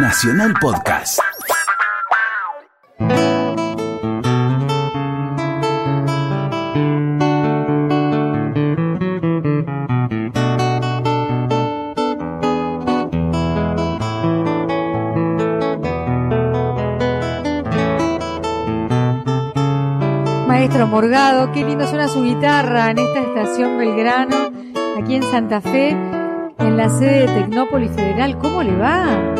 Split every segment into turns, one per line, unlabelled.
Nacional Podcast.
Maestro Morgado, qué lindo suena su guitarra en esta estación Belgrano, aquí en Santa Fe, en la sede de Tecnópolis Federal. ¿Cómo le va?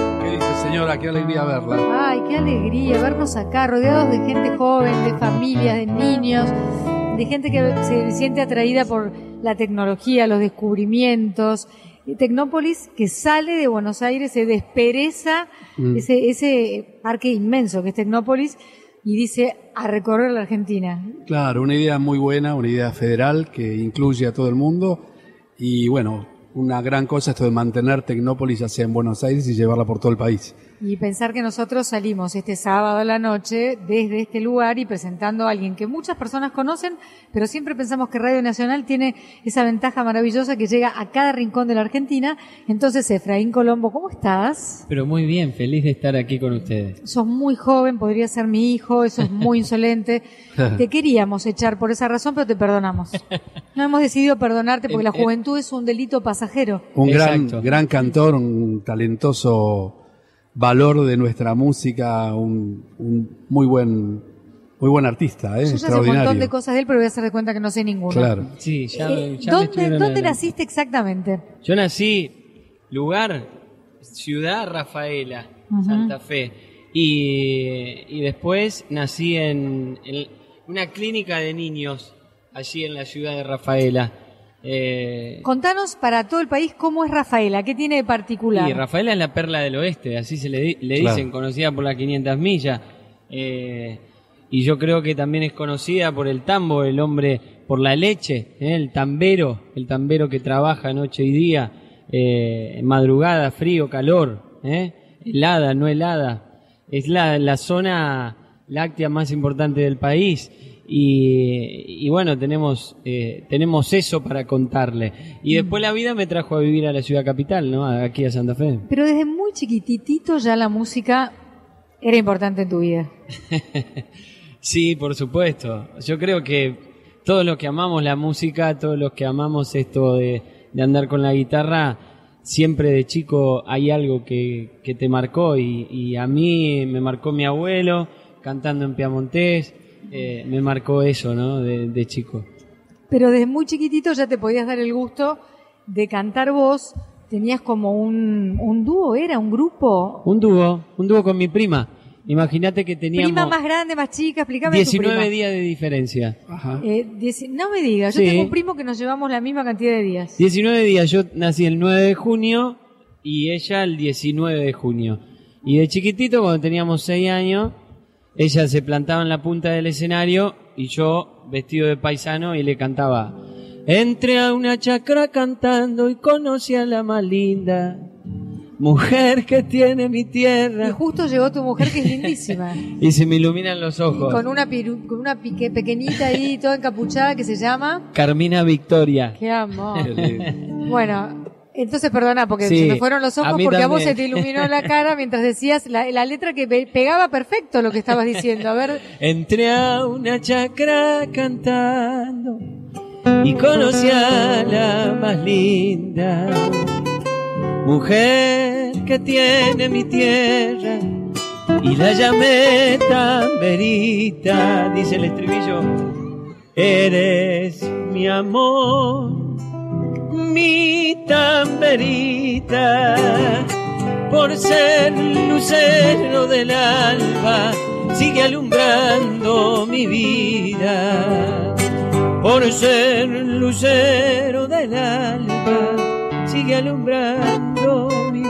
¿Qué dice señora? Qué alegría verla.
Ay, qué alegría vernos acá, rodeados de gente joven, de familias, de niños, de gente que se siente atraída por la tecnología, los descubrimientos. Tecnópolis que sale de Buenos Aires, se despereza
Mm.
ese, ese parque inmenso que es Tecnópolis y dice a recorrer la Argentina.
Claro, una idea muy buena, una idea federal que incluye a todo el mundo y bueno, una gran cosa esto de mantener Tecnópolis hacia en Buenos Aires y llevarla por todo el país.
Y pensar que nosotros salimos este sábado a la noche desde este lugar y presentando a alguien que muchas personas conocen, pero siempre pensamos que Radio Nacional tiene esa ventaja maravillosa que llega a cada rincón de la Argentina. Entonces, Efraín Colombo, ¿cómo estás?
Pero muy bien, feliz de estar aquí con ustedes.
Sos muy joven, podría ser mi hijo, eso es muy insolente. Te queríamos echar por esa razón, pero te perdonamos. No hemos decidido perdonarte porque la juventud es un delito pasajero.
Un gran,
Exacto.
gran cantor, un talentoso valor de nuestra música, un, un muy buen muy buen artista, ¿eh?
Yo ya sé un montón de cosas de él, pero voy a hacer de cuenta que no sé ninguna.
Claro.
Sí, ya,
Eh,
ya
¿Dónde, ¿dónde naciste exactamente?
Yo nací, lugar, ciudad Rafaela. Santa Fe. Y, y después nací en, en una clínica de niños, allí en la ciudad de Rafaela. Eh,
Contanos para todo el país cómo es Rafaela, qué tiene de particular.
Y Rafaela es la perla del oeste, así se le, di- le
Claro.
dicen, conocida por las 500 millas. Eh, y yo creo que también es conocida por el tambo, el hombre, por la leche, ¿eh? el tambero, el tambero que trabaja noche y día, eh, madrugada, frío, calor, ¿eh? helada, no helada. Es la, la zona láctea más importante del país. Y, y bueno, tenemos, eh, tenemos eso para contarle. Y después la vida me trajo a vivir a la ciudad capital, ¿no? Aquí a Santa Fe.
Pero desde muy chiquititito ya la música era importante en tu vida.
Sí, por supuesto. Yo creo que todos los que amamos la música, todos los que amamos esto de, de andar con la guitarra, siempre de chico hay algo que, que te marcó y, y a mí me marcó mi abuelo cantando en Piamontés, eh, me marcó eso, ¿no? De, de chico.
Pero desde muy chiquitito ya te podías dar el gusto de cantar vos. Tenías como un, un dúo, ¿era? ¿Un grupo?
Un dúo, un dúo con mi prima. Imagínate que teníamos
Prima más grande, más chica, explícame tu
19
prima.
días de diferencia.
Ajá.
Eh, dieci- no me digas, yo
Sí.
tengo un primo que nos llevamos la misma cantidad de días.
19 días, yo nací el 9 de junio y ella el 19 de junio. Y de chiquitito, cuando teníamos 6 años, ella se plantaba en la punta del escenario y yo, vestido de paisano, y le cantaba. Entré a una chacra cantando y conocí a la más linda mujer que tiene mi
Y
tierra.
justo llegó tu mujer que es lindísima.
Y se me iluminan los ojos.
con una piru- con una pique pequeñita ahí, toda encapuchada, que se llama...
Carmina Victoria.
¡Qué amor! Bueno, entonces perdona, porque
Sí,
se me fueron los ojos
a
porque a vos se te iluminó la cara mientras decías la, la letra que pe- pegaba perfecto lo que estabas diciendo. A ver,
Entré a una chacra cantando y conocí a la más linda mujer que tiene mi tierra y la llamé Tamberita, dice el estribillo. Eres mi amor, mi Tamberita, por ser lucero del alba, sigue alumbrando mi vida. Por ser lucero del alba, sigue alumbrando mi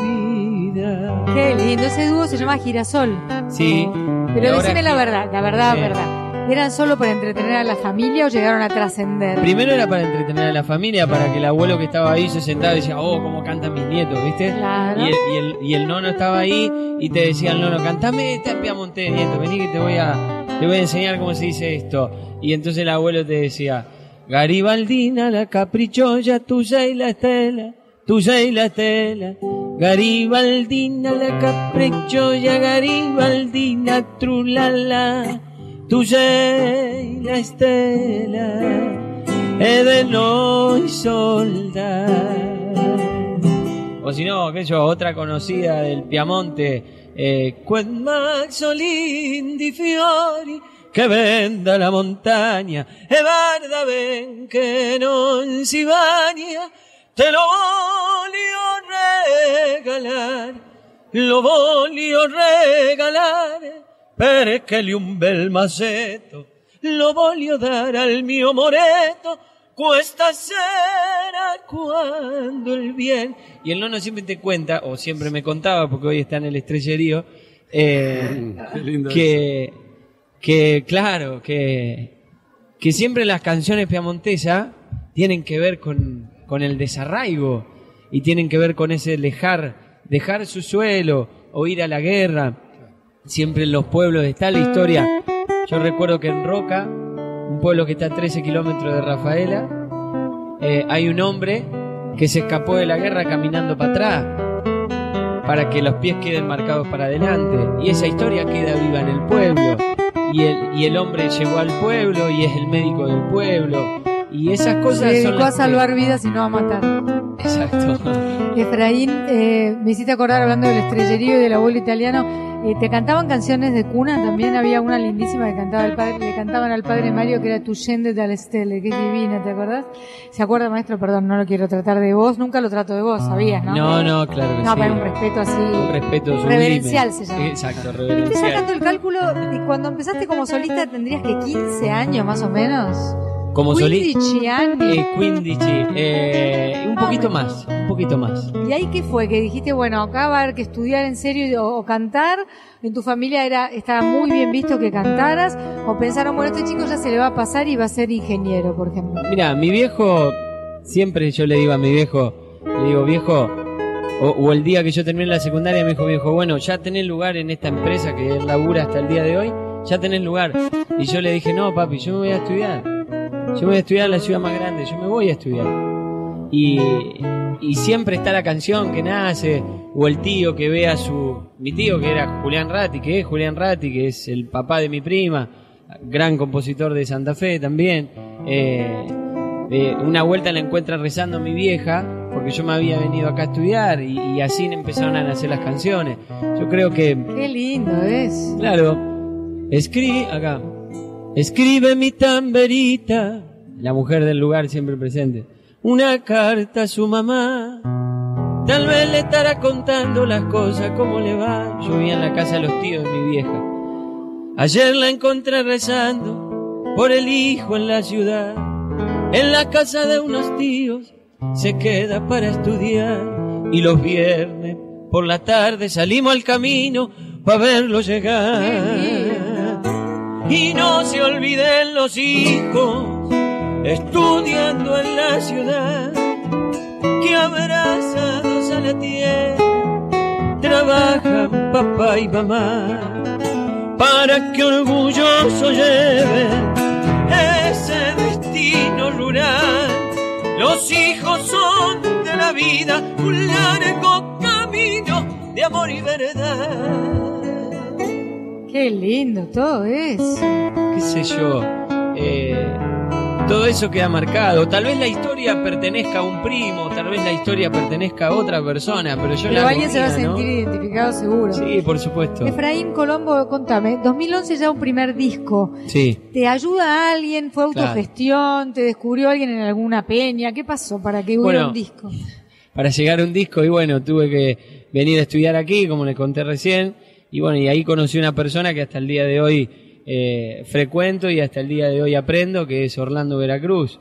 vida.
qué lindo. Ese dúo se llama Girasol.
Sí.
Pero decime la verdad, la verdad,
Sí.
verdad. ¿Eran solo para entretener a la familia o llegaron a trascender?
Primero era para entretener a la familia, para que el abuelo que estaba ahí se sentaba y decía, oh, cómo cantan mis nietos, ¿viste?
Claro.
Y el, y, el, y el nono estaba ahí y te decía el nono, cantame esta Piamonte, nieto, vení que te voy a, te voy a enseñar cómo se dice esto. Y entonces el abuelo te decía, Garibaldina, la capricholla, tuya y la estela, tuya y la estela, Garibaldina la capricciosa Garibaldina trulala tu sei la estela e de noi solda. O si no, yo, otra conocida del Piamonte, eh, Maxolin di fiori che venda la montagna e guarda ben che non si bagna, te lo voglio regalar, lo voglio regalare perché li un bel masetto lo voglio dar al mio moreto cuesta será cuando el bien. Y el nono siempre te cuenta, o siempre me contaba, porque hoy está en el estrellerío, eh, que, que, claro, que, que siempre las canciones piamontesas tienen que ver con, con el desarraigo y tienen que ver con ese dejar, dejar su suelo o ir a la guerra. Siempre en los pueblos está la historia. Yo recuerdo que en Roca, un pueblo que está a 13 kilómetros de Rafaela, eh, hay un hombre que se escapó de la guerra caminando para atrás para que los pies queden marcados para adelante. Y esa historia queda viva en el pueblo. Y el, y el hombre llegó al pueblo y es el médico del pueblo. Y esas
Se
cosas son
dedicó a
que-
salvar vidas y no a matar.
Exacto.
Efraín, eh, me hiciste acordar hablando del estrellerío y del abuelo italiano. eh, ¿Te cantaban canciones de cuna? También había una lindísima que cantaba el padre, le cantaban al padre Mario que era Tu Yende dalle Stelle, que es divina, ¿te acordás? ¿Se acuerda, maestro? Perdón, no lo quiero tratar de vos, nunca lo trato de vos, sabías, ¿no?
No, no, claro que
No,
sí.
pero un respeto así.
Un respeto sublime.
Reverencial se llama.
Exacto,
Estoy
reverencial.
sacando el cálculo y cuando empezaste como solista tendrías que 15 años más o menos.
Como solista.
15 anni.
Eh, 15, eh, un poquito más, un poquito más.
¿Y ahí qué fue? Que dijiste, bueno, acá va a haber que estudiar en serio o, o cantar. ¿En tu familia era estaba muy bien visto que cantaras? ¿O pensaron, bueno, este chico ya se le va a pasar y va a ser ingeniero, por ejemplo?
Mira, mi viejo, siempre yo le digo a mi viejo, le digo, viejo, o, o el día que yo terminé la secundaria me dijo, viejo, bueno, ya tenés lugar en esta empresa que labura hasta el día de hoy, ya tenés lugar. Y yo le dije, no, papi, yo me voy a estudiar. Yo voy a estudiar en la ciudad más grande, yo me voy a estudiar. Y, y siempre está la canción que nace, o el tío que ve a su... Mi tío que era Julián Ratti, que es Julián Ratti, que es el papá de mi prima, gran compositor de Santa Fe también. Eh, eh, una vuelta la encuentra rezando mi vieja, porque yo me había venido acá a estudiar, y, y así empezaron a nacer las canciones. Yo creo que
Qué lindo es.
Claro. Escribe acá. Escribe mi tamberita, la mujer del lugar siempre presente, una carta a su mamá. Tal vez le estará contando las cosas, cómo le va. Yo vivía en la casa de los tíos de mi vieja. Ayer la encontré rezando por el hijo en la ciudad. En la casa de unos tíos se queda para estudiar. Y los viernes por la tarde salimos al camino para verlo llegar. Y no se olviden los hijos estudiando en la ciudad que abrazados a la tierra trabajan papá y mamá para que orgulloso lleven ese destino rural. Los hijos son de la vida un largo camino de amor y verdad.
Qué lindo todo es.
qué sé yo, eh, todo eso queda marcado. Tal vez la historia pertenezca a un primo, tal vez la historia pertenezca a otra persona, pero yo
Pero
la
alguien se va a sentir identificado seguro.
Sí, por supuesto.
Efraín Colombo, contame, 2011 ya un primer disco.
Sí.
¿Te ayuda a alguien? ¿Fue
Claro.
autogestión? ¿Te descubrió alguien en alguna peña? ¿Qué pasó para que hubiera
Bueno,
un disco?
para llegar a un disco y bueno, tuve que venir a estudiar aquí, como les conté recién, y bueno, y ahí conocí una persona que hasta el día de hoy eh, frecuento y hasta el día de hoy aprendo, que es Orlando Veracruz.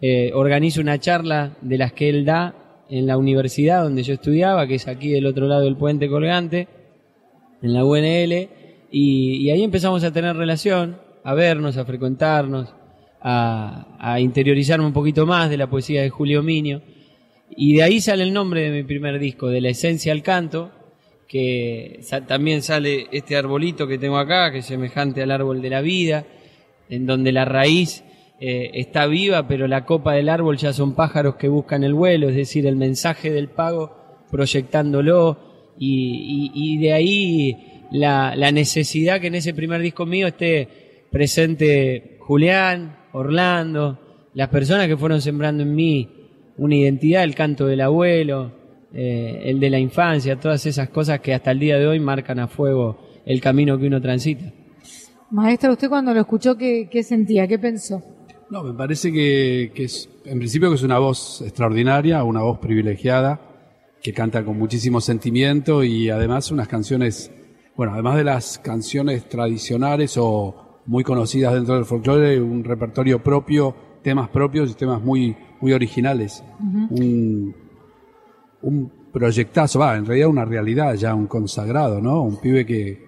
Eh, organizo una charla de las que él da en la universidad donde yo estudiaba, que es aquí del otro lado del puente colgante, en la UNL, y, y ahí empezamos a tener relación, a vernos, a frecuentarnos, a, a interiorizarme un poquito más de la poesía de Julio Minio. Y de ahí sale el nombre de mi primer disco, de la esencia al canto, que sa- también sale este arbolito que tengo acá, que es semejante al árbol de la vida, en donde la raíz eh, está viva, pero la copa del árbol ya son pájaros que buscan el vuelo, es decir, el mensaje del pago proyectándolo. Y, y- y de ahí la, la necesidad que en ese primer disco mío esté presente Julián, Orlando, las personas que fueron sembrando en mí una identidad, el canto del abuelo, eh, el de la infancia, todas esas cosas que hasta el día de hoy marcan a fuego el camino que uno transita.
Maestra, ¿usted cuando lo escuchó qué, qué sentía? ¿Qué pensó?
No, me parece que, que es, en principio que es una voz extraordinaria, una voz privilegiada, que canta con muchísimo sentimiento y además unas canciones, bueno, además de las canciones tradicionales o muy conocidas dentro del folclore, un repertorio propio, temas propios y temas muy, muy originales. un, un proyectazo, va, en realidad una realidad ya, un consagrado, ¿no? Un pibe que,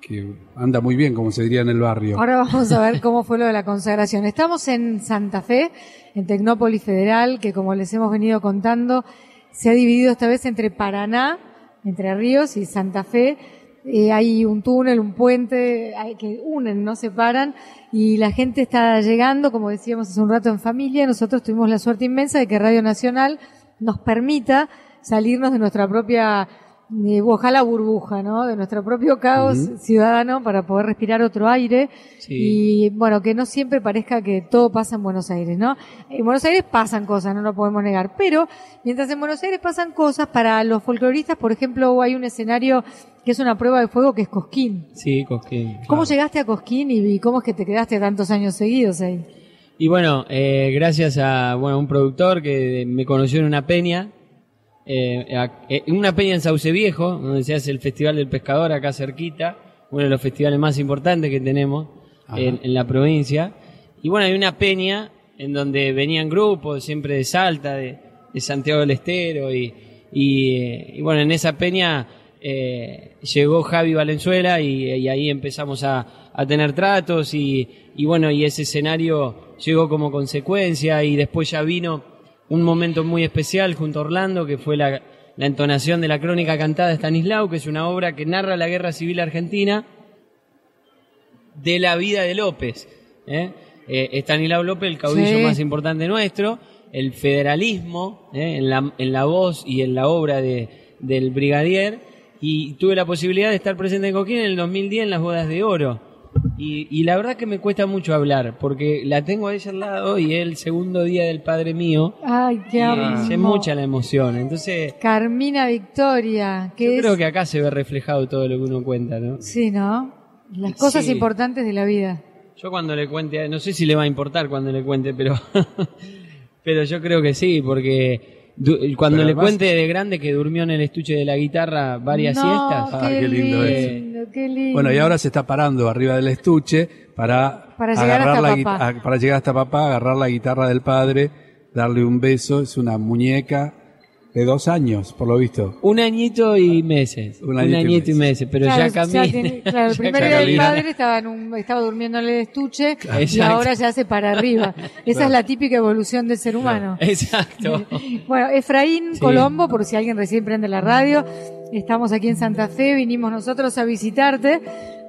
que anda muy bien, como se diría en el barrio.
Ahora vamos a ver cómo fue lo de la consagración. Estamos en Santa Fe, en Tecnópolis Federal, que como les hemos venido contando, se ha dividido esta vez entre Paraná, Entre Ríos y Santa Fe. Eh, hay un túnel, un puente hay- que unen, no separan, y la gente está llegando, como decíamos hace un rato, en familia. Nosotros tuvimos la suerte inmensa de que Radio Nacional nos permita salirnos de nuestra propia, eh, ojalá burbuja, ¿no? De nuestro propio caos ciudadano para poder respirar otro aire.
Sí.
Y bueno, que no siempre parezca que todo pasa en Buenos Aires, ¿no? En Buenos Aires pasan cosas, no lo podemos negar. Pero mientras en Buenos Aires pasan cosas, para los folcloristas, por ejemplo, hay un escenario que es una prueba de fuego que es Cosquín.
Sí, Cosquín.
¿Cómo llegaste a Cosquín y, y cómo es que te quedaste tantos años seguidos ahí?
Y bueno, eh, gracias a bueno, un productor que me conoció en una peña, eh, eh, una peña en Sauce Viejo, donde se hace el Festival del Pescador acá cerquita, uno de los festivales más importantes que tenemos en, en la provincia. Y bueno, hay una peña en donde venían grupos, siempre de Salta, de, de Santiago del Estero, y, y, eh, y bueno, en esa peña eh, llegó Javi Valenzuela y, y ahí empezamos a, a tener tratos y, y bueno, y ese escenario llegó como consecuencia y después ya vino un momento muy especial junto a Orlando que fue la, la entonación de la crónica cantada de Stanislao, que es una obra que narra la guerra civil argentina de la vida de López. ¿eh? Eh, Estanislao López, el caudillo
Sí.
más importante nuestro, el federalismo ¿eh? en, la, en la voz y en la obra de, del brigadier, y tuve la posibilidad de estar presente en Coquín en el 2010 en las bodas de oro. Y, y la verdad que me cuesta mucho hablar, porque la tengo a ella al lado y es el segundo día del padre mío.
Ay, qué
y
amo.
es mucha la emoción. Entonces,
Carmina Victoria, que
yo
es...
creo que acá se ve reflejado todo lo que uno cuenta, ¿no?
Sí, ¿no? Las cosas
Sí.
importantes de la vida.
Yo cuando le cuente, no sé si le va a importar cuando le cuente, pero, pero yo creo que sí, porque cuando
Pero
le
además-
cuente de grande que durmió en el estuche de la guitarra varias
no,
siestas,
Ah,
Qué,
qué lindo
qué lindo.
Bueno, y ahora se está parando arriba del estuche para,
Para llegar
agarrar
hasta
la
papá.
para llegar hasta papá, agarrar la guitarra del padre, darle un beso. Es una muñeca de dos años, por lo visto.
un añito y meses,
Un
un
añito
añito,
y
y
meses.
pero
Claro,
ya camina.
tiene- claro, el
ya
primer día del padre estaba, en un, estaba durmiendo en el estuche y
Exacto.
ahora ya hace para arriba. Esa es la típica evolución del ser humano.
Exacto.
Bueno, Efraín
Sí.
Colombo, por si alguien recién prende la radio, estamos aquí en Santa Fe, vinimos nosotros a visitarte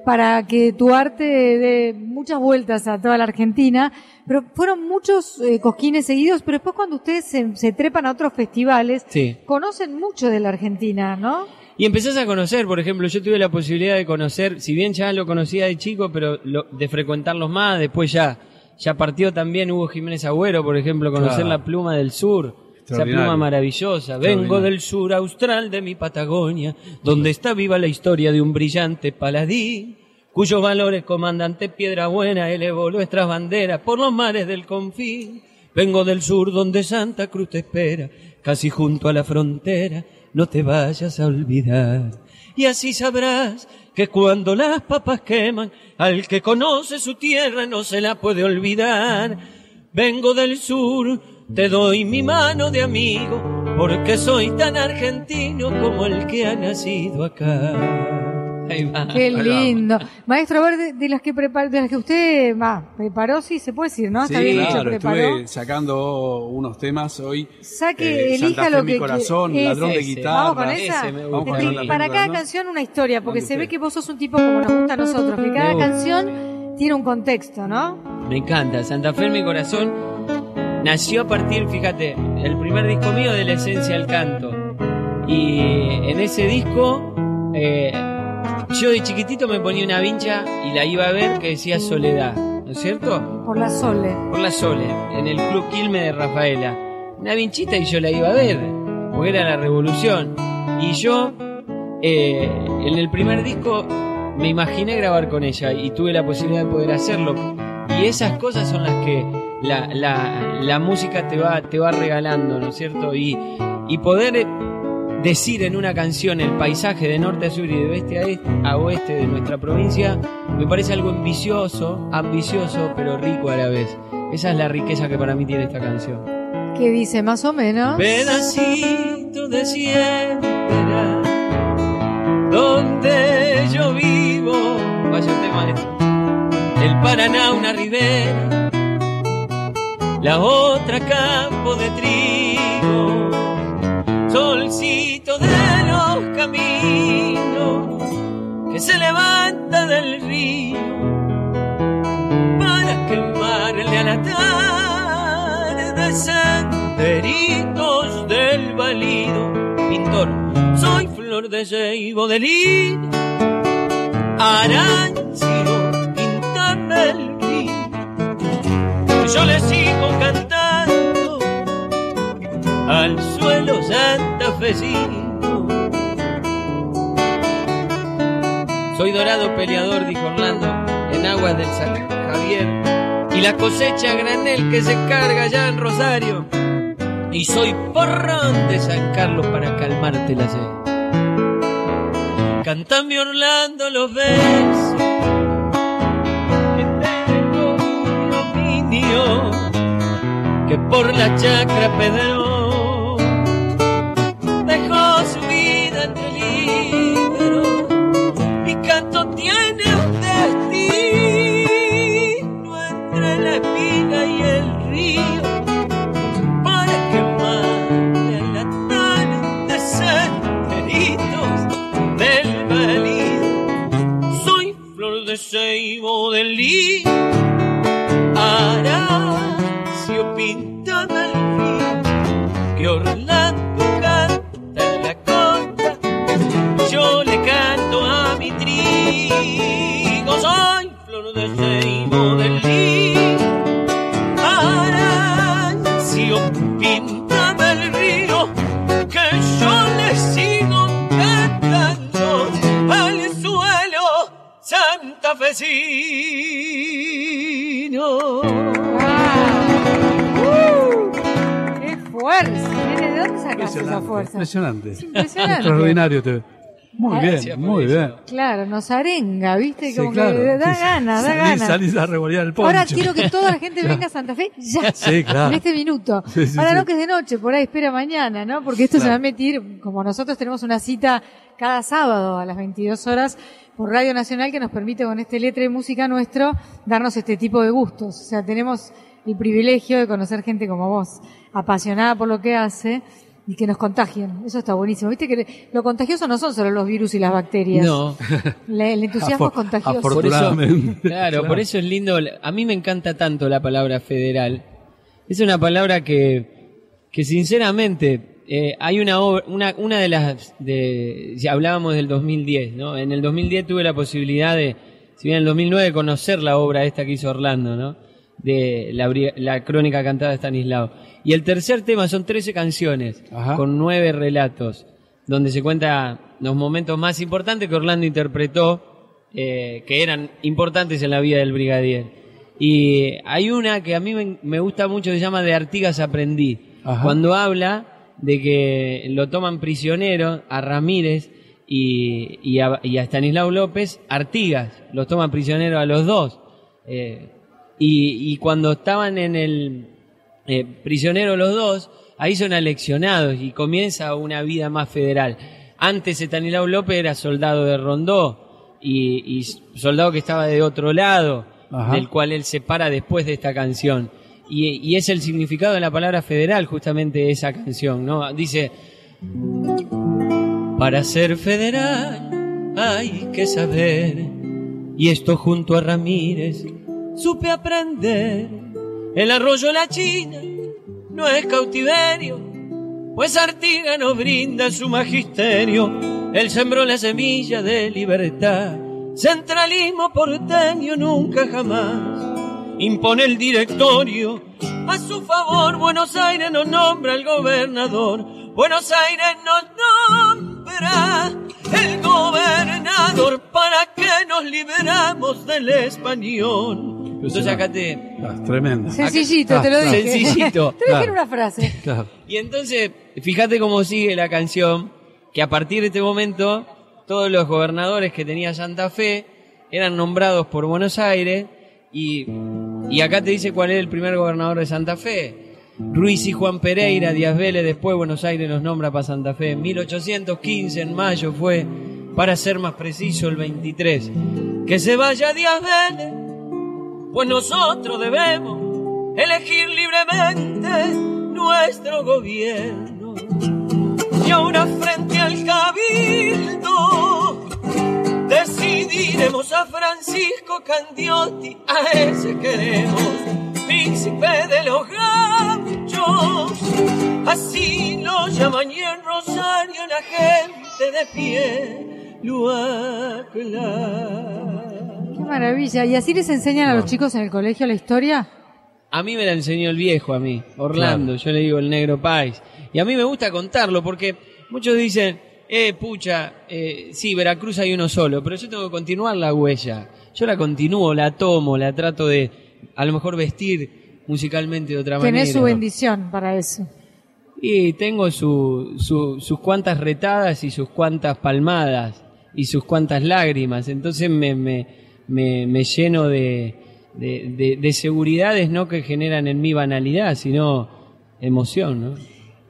para que tu arte dé muchas vueltas a toda la Argentina, pero fueron muchos eh, cosquines seguidos, pero después cuando ustedes se, se trepan a otros festivales,
Sí.
conocen mucho de la Argentina, ¿no?
Y empezás a conocer, por ejemplo, yo tuve la posibilidad de conocer, si bien ya lo conocía de chico, pero lo- de frecuentarlos más, después ya, ya partió también Hugo Jiménez Agüero, por ejemplo, conocer
Claro.
la pluma del sur, esa pluma maravillosa. Vengo del sur austral de mi Patagonia, donde está viva la historia de un brillante paladín, cuyos valores comandante Piedra Buena elevó nuestras banderas por los mares del confín. Vengo del sur donde Santa Cruz te espera, casi junto a la frontera, no te vayas a olvidar. Y así sabrás que cuando las papas queman, al que conoce su tierra no se la puede olvidar. Vengo del sur, te doy mi mano de amigo, porque soy tan argentino como el que ha nacido acá. Ahí va.
Qué lindo. Maestro, a ver, de, de las que prepar, de las que usted va, preparó, sí, se puede decir, ¿no? Está
sí,
bien
claro,
preparó.
estuve sacando unos temas hoy.
Saque,
Eh,
elija
Santa Fe,
lo
mi
que
corazón,
que-
ladrón de guitarra.
Vamos con esa.
Ese me gusta.
Vamos con
Este,
Fe,
para
mi
cada
corazón.
canción una historia, porque se ve que vos sos un tipo como nos gusta a nosotros, que cada canción tiene un contexto, ¿no?
Me encanta, Santa Fe en mi corazón nació a partir, fíjate, el primer disco mío de la esencia del canto. Y en ese disco, eh, yo de chiquitito me ponía una vincha y la iba a ver que decía Soledad, ¿no es cierto?
Por la Sole.
Por la Sole, en el Club Quilme de Rafaela. Una vinchita y yo la iba a ver, porque era la revolución. Y yo, eh, en el primer disco, me imaginé grabar con ella y tuve la posibilidad de poder hacerlo. Y esas cosas son las que la, la, la música te va, te va regalando, ¿no es cierto? Y, y poder decir en una canción el paisaje de norte a sur y de oeste a, este, a oeste de nuestra provincia, me parece algo ambicioso, ambicioso, pero rico a la vez. Esa es la riqueza que para mí tiene esta canción.
¿Qué dice más o menos?
Pedacito de siembra, donde yo vivo, vaya tema esto. El Paraná una ribera, la otra campo de trigo, solcito de los caminos que se levanta del río para quemarle a la tarde senderitos del valido. Pintor, soy flor de ceibo de lin, arancio, pintame el río. Yo le sigo al suelo santafesino. Soy dorado peleador, dijo Orlando, en aguas del San Javier. Y la cosecha granel que se carga allá en Rosario. Y soy porrón de San Carlos para calmarte la sed. Cantame Orlando los besos que tengo mi dominio, que por la chacra pedró santafesino.
¡Uh! ¡Qué fuerza! ¿De dónde sacaste esa fuerza?
Impresionante.
Es impresionante.
Extraordinario. te- Muy
Ah,
bien,
gracias
muy
eso.
bien.
Claro, nos arenga, ¿viste?
Sí,
Como
claro.
que da
Sí,
ganas, da ganas.
Salís a revolear el poncho.
Ahora quiero que toda la gente venga a Santa Fe ya.
Sí, claro.
En este minuto.
Sí, sí,
Ahora
sí.
no que es de noche, por ahí espera mañana, ¿no? Porque esto se
Claro.
va a meter, como nosotros tenemos una cita cada sábado a las 22 horas por Radio Nacional que nos permite con este letra de música nuestro darnos este tipo de gustos. O sea, tenemos el privilegio de conocer gente como vos, apasionada por lo que hace y que nos contagien. Eso está buenísimo. Viste que lo contagioso no son solo los virus y las bacterias.
No,
el entusiasmo
Afor-
es contagioso.
por eso,
Afortunadamente.
claro, por eso es lindo. A mí me encanta tanto la palabra federal. Es una palabra que, que sinceramente, eh, hay una obra, una, una de las, de, ya hablábamos del 2010, ¿no? En el 2010 tuve la posibilidad de, si bien en el 2009, conocer la obra esta que hizo Orlando, ¿no? De la, la crónica cantada de Stanislao. Y el tercer tema son 13 canciones,
Ajá.
con nueve relatos, donde se cuenta los momentos más importantes que Orlando interpretó, eh, que eran importantes en la vida del brigadier. Y hay una que a mí me, me gusta mucho, se llama De Artigas aprendí,
Ajá.
cuando habla de que lo toman prisionero a Ramírez y, y, a, y a Stanislao López, Artigas, los toman prisioneros a los dos. Eh, y, y cuando estaban en el eh, prisionero los dos, ahí son aleccionados y comienza una vida más federal. Antes Stanislao López era soldado de Rondó y, y soldado que estaba de otro lado,
Ajá.
del cual él se para después de esta canción. Y, es el significado de la palabra federal, justamente esa canción, ¿no? Dice, para ser federal hay que saber, y esto junto a Ramírez supe aprender. El arroyo La China no es cautiverio, pues Artigas nos brinda su magisterio, él sembró la semilla de libertad, centralismo porteño nunca jamás, impone el directorio, a su favor Buenos Aires nos nombra el gobernador, Buenos Aires nos nombra el gobernador para que nos liberamos del español. Entonces acá te...
Ah, tremendo.
Sencillito, te lo
Ah,
dije.
Sencillito.
te dije una frase.
Claro.
Y entonces, fíjate cómo sigue la canción, que a partir de este momento, todos los gobernadores que tenía Santa Fe eran nombrados por Buenos Aires, y, y acá te dice cuál es el primer gobernador de Santa Fe. Ruiz y Juan Pereira, Díaz Vélez, después Buenos Aires los nombra para Santa Fe. En 1815, en mayo fue, para ser más preciso, el 23. Que se vaya Díaz Vélez, pues nosotros debemos elegir libremente nuestro gobierno. Y ahora frente al cabildo decidiremos a Francisco Candiotti, a ese queremos, príncipe de los gauchos. Así lo llaman y en Rosario la gente de pie lo aclara.
Qué maravilla. ¿Y así les enseñan a los chicos en el colegio la historia?
A mí me la enseñó el viejo, a mí, Orlando, yo le digo el negro país. Y a mí me gusta contarlo porque muchos dicen, eh, pucha, eh, sí, Veracruz hay uno solo, pero yo tengo que continuar la huella. Yo la continúo, la tomo, la trato de, a lo mejor, vestir musicalmente de otra
Tenés su
manera.
bendición para eso.
Y tengo su, su- sus cuantas retadas y sus cuantas palmadas y sus cuantas lágrimas. Entonces me, me, me, me lleno de, de, de- de seguridades no que generan en mí banalidad, sino emoción. ¿no?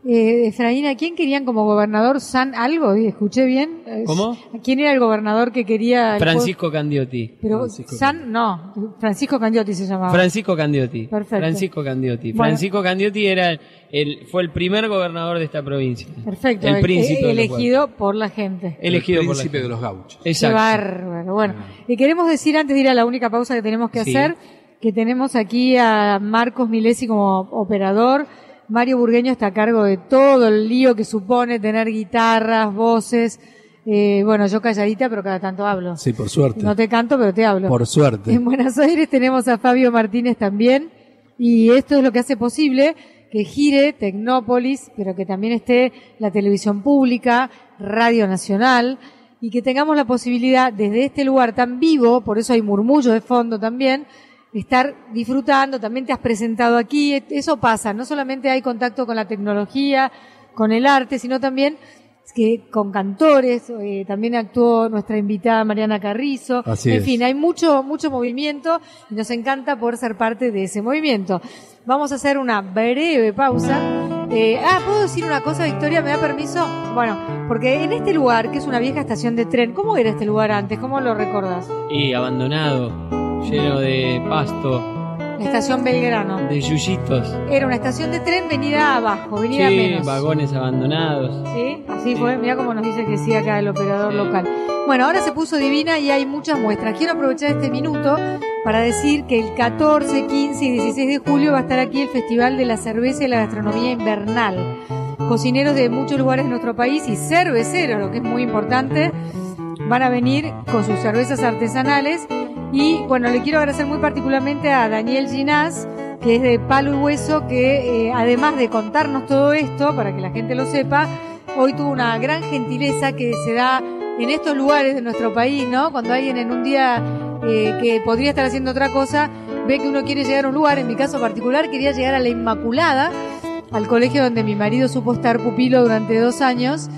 Eh, Efraín, ¿a quién querían como gobernador? ¿San algo? ¿Escuché bien?
¿Cómo?
¿A quién era el gobernador que quería? el
Francisco Candiotti.
Pero
Francisco
San, no, Francisco Candiotti se llamaba.
Francisco Candiotti.
Perfecto.
Francisco Candiotti.
Bueno.
Francisco Candiotti era el, fue el primer gobernador de esta provincia.
Perfecto,
El
eh,
príncipe
eh, elegido por la gente.
Elegido
el
por la
príncipe
gente.
de los gauchos.
Qué
Exacto.
bárbaro. Bueno, y queremos decir antes de ir a la única pausa que tenemos que
Sí.
hacer, que tenemos aquí a Marcos Milesi como operador. Mario Burgueño está a cargo de todo el lío que supone tener guitarras, voces. Eh, bueno, yo calladita, pero cada tanto hablo.
Sí, por suerte.
No te canto, pero te hablo.
Por suerte.
En Buenos Aires tenemos a Fabio Martínez también y esto es lo que hace posible que gire Tecnópolis, pero que también esté la televisión pública, Radio Nacional y que tengamos la posibilidad desde este lugar tan vivo, por eso hay murmullo de fondo también, estar disfrutando, también te has presentado aquí, eso pasa, no solamente hay contacto con la tecnología, con el arte, sino también que con cantores, eh, también actuó nuestra invitada Mariana Carrizo,
Así
en
es.
fin, hay mucho, mucho movimiento y nos encanta poder ser parte de ese movimiento. Vamos a hacer una breve pausa. Eh, ah, ¿puedo decir una cosa, Victoria? ¿Me da permiso? Bueno, porque en este lugar, que es una vieja estación de tren, ¿cómo era este lugar antes? ¿Cómo lo recordás?
Y abandonado, lleno de pasto,
La estación Belgrano.
de yuyitos.
Era una estación de tren venida abajo, venida
Sí,
menos.
vagones abandonados.
¿Sí? Así fue, mira cómo nos dice que sí acá el operador
Sí.
local. Bueno, ahora se puso divina y hay muchas muestras. Quiero aprovechar este minuto para decir que el 14, 15 y 16 de julio va a estar aquí el Festival de la Cerveza y la Gastronomía Invernal. Cocineros de muchos lugares de nuestro país y cerveceros, lo que es muy importante, van a venir con sus cervezas artesanales. Y bueno, le quiero agradecer muy particularmente a Daniel Ginás, que es de Palo y Hueso, que eh, además de contarnos todo esto, para que la gente lo sepa, hoy tuvo una gran gentileza que se da en estos lugares de nuestro país, ¿no? Cuando alguien en un día eh, que podría estar haciendo otra cosa, ve que uno quiere llegar a un lugar, en mi caso particular, quería llegar a la Inmaculada, al colegio donde mi marido supo estar pupilo durante dos años.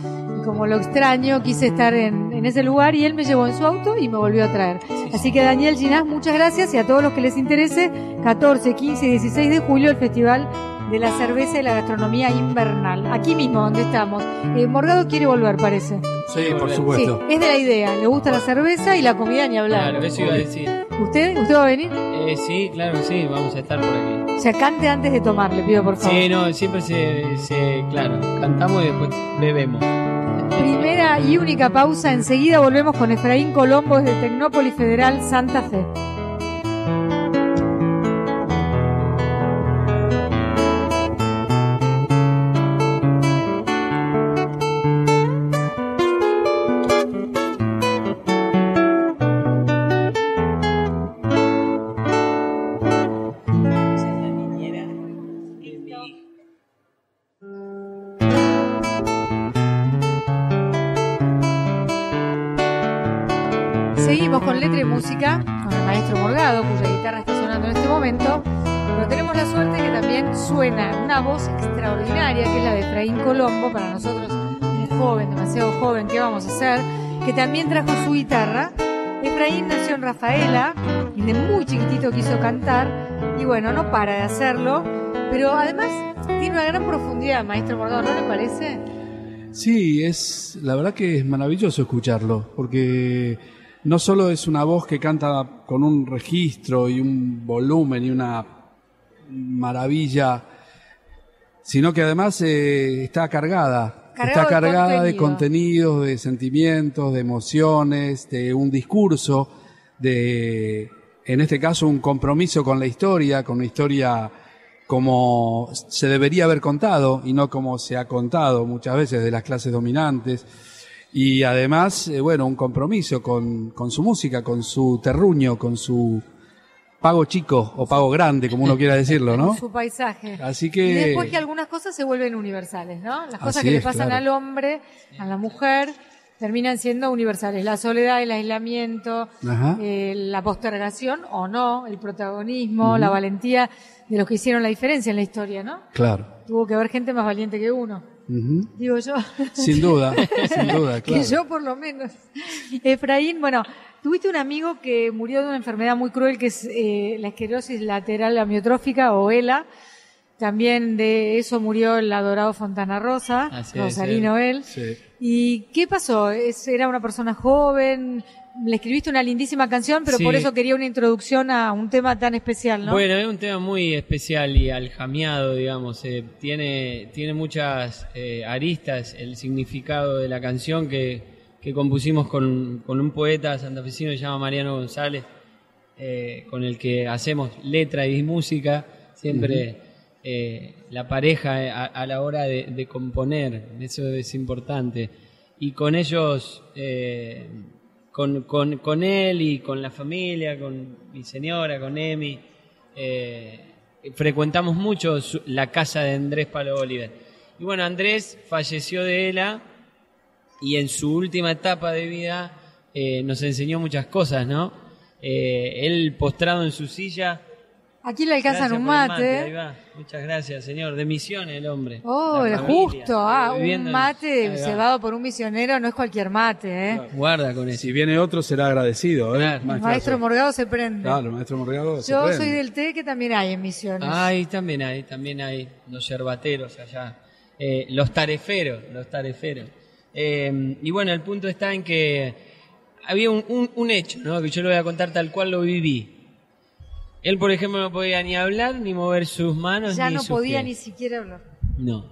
Y como lo extraño, quise estar en, en ese lugar y él me llevó en su auto y me volvió a traer. Así que Daniel Ginás, muchas gracias y a todos los que les interese, 14, 15 y 16 de julio el Festival de la Cerveza y la Gastronomía Invernal. Aquí mismo donde estamos. Eh, Morgado quiere volver, parece.
Sí, por
Sí,
supuesto.
es de la idea. Le gusta la cerveza y la comida ni hablar.
Claro, eso iba a decir.
¿Usted? ¿Usted va a venir?
Eh, sí, claro, sí, vamos a estar por aquí.
O sea, cante antes de tomar, le pido por favor.
Sí, no, siempre se, se, claro, cantamos y después bebemos.
Y única pausa. Enseguida volvemos con Efraín Colombo desde Tecnópolis Federal, Santa Fe. Voz extraordinaria, que es la de Efraín Colombo, para nosotros un joven, demasiado joven, ¿qué vamos a hacer? Que también trajo su guitarra. Efraín nació en Rafaela y de muy chiquitito quiso cantar y bueno, no para de hacerlo, pero además tiene una gran profundidad, maestro Morgado, ¿no le parece?
Sí, es la verdad que es maravilloso escucharlo, porque no solo es una voz que canta con un registro y un volumen y una maravilla, sino que además eh, está cargada,
Cargado
está
de
cargada de
contenido.
contenidos, de sentimientos, de emociones, de un discurso, de, en este caso, un compromiso con la historia, con la historia como se debería haber contado y no como se ha contado muchas veces de las clases dominantes. Y además, eh, bueno, un compromiso con, con su música, con su terruño, con su pago chico o pago grande, como uno quiera decirlo, ¿no?
Su paisaje.
Así que-
Y después que algunas cosas se vuelven universales, ¿no? Las cosas
Así
que le pasan
claro.
al hombre, a la mujer, terminan siendo universales. La soledad, el aislamiento, eh, la postergación o no, el protagonismo, la valentía de los que hicieron la diferencia en la historia, ¿no?
Claro.
Tuvo que haber gente más valiente que uno, digo yo.
Sin duda, sin duda, claro.
Que yo por lo menos. Efraín, bueno, tuviste un amigo que murió de una enfermedad muy cruel que es eh, la esclerosis lateral amiotrófica o ELA. También de eso murió el adorado Fontana Rosa, Rosalino él.
Sí.
¿Y qué pasó? Es- era una persona joven, le escribiste una lindísima canción, pero
Sí.
por eso quería una introducción a un tema tan especial, ¿no?
Bueno, es un tema muy especial y aljameado, digamos. eh, tiene, tiene muchas eh, aristas el significado de la canción que, que compusimos con, con un poeta santafesino que se llama Mariano González, eh, con el que hacemos letra y música. Siempre eh, la pareja eh, a, a la hora de, de componer, eso es importante. Y con ellos... eh, con, con, con él y con la familia, con mi señora, con Emi. frecuentamos mucho su- la casa de Andrés Palo Oliver. Y bueno, Andrés falleció de ELA y en su última etapa de vida eh, nos enseñó muchas cosas, ¿no? Eh, él postrado en su silla.
Aquí le alcanzan un
el
mate.
ahí va. Muchas gracias, señor. De misiones el hombre.
Oh,
familia.
justo. Ah, un mate cebado por un misionero no es cualquier mate, ¿eh?
Guarda con eso.
Si viene otro será agradecido, ¿eh?
Claro.
El maestro Morgado se prende.
Claro, maestro Morgado. se
Yo
prende.
soy del té que también hay en Misiones.
Ay, también hay, también hay los yerbateros allá. Eh, los tareferos, los tareferos. Eh, y bueno, el punto está en que había un, un- un hecho, ¿no? Que yo lo voy a contar tal cual lo viví. Él, por ejemplo, no podía ni hablar, ni mover sus manos,
ya
ni
no
sus
podía
pies.
ni siquiera hablar.
No.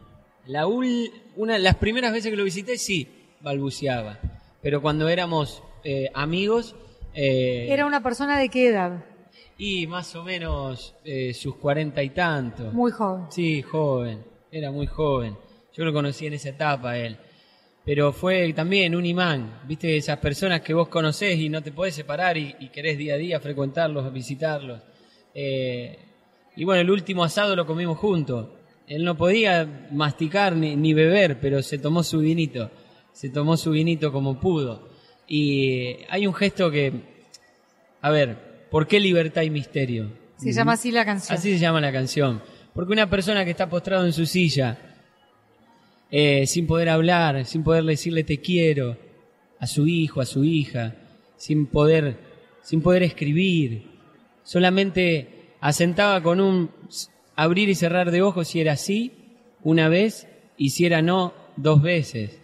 La ul- una, las primeras veces que lo visité, sí, balbuceaba. Pero cuando éramos eh, amigos... eh,
Era una persona de qué edad?
Y más o menos eh, sus cuarenta y tantos.
Muy joven.
Sí, joven, era muy joven. Yo lo conocí en esa etapa él. Pero fue también un imán, viste, esas personas que vos conocés y no te podés separar y, y querés día a día frecuentarlos, visitarlos. Eh, y bueno, el último asado lo comimos juntos. Él no podía masticar ni, ni beber, pero se tomó su vinito. Se tomó su vinito como pudo. Y hay un gesto que, a ver, ¿por qué libertad y misterio?
Se llama así la canción.
Así se llama la canción. Porque una persona que está postrado en su silla, eh, sin poder hablar, sin poder decirle te quiero a su hijo, a su hija, sin poder, sin poder escribir, solamente asentaba con un abrir y cerrar de ojos si era sí una vez y si era no dos veces.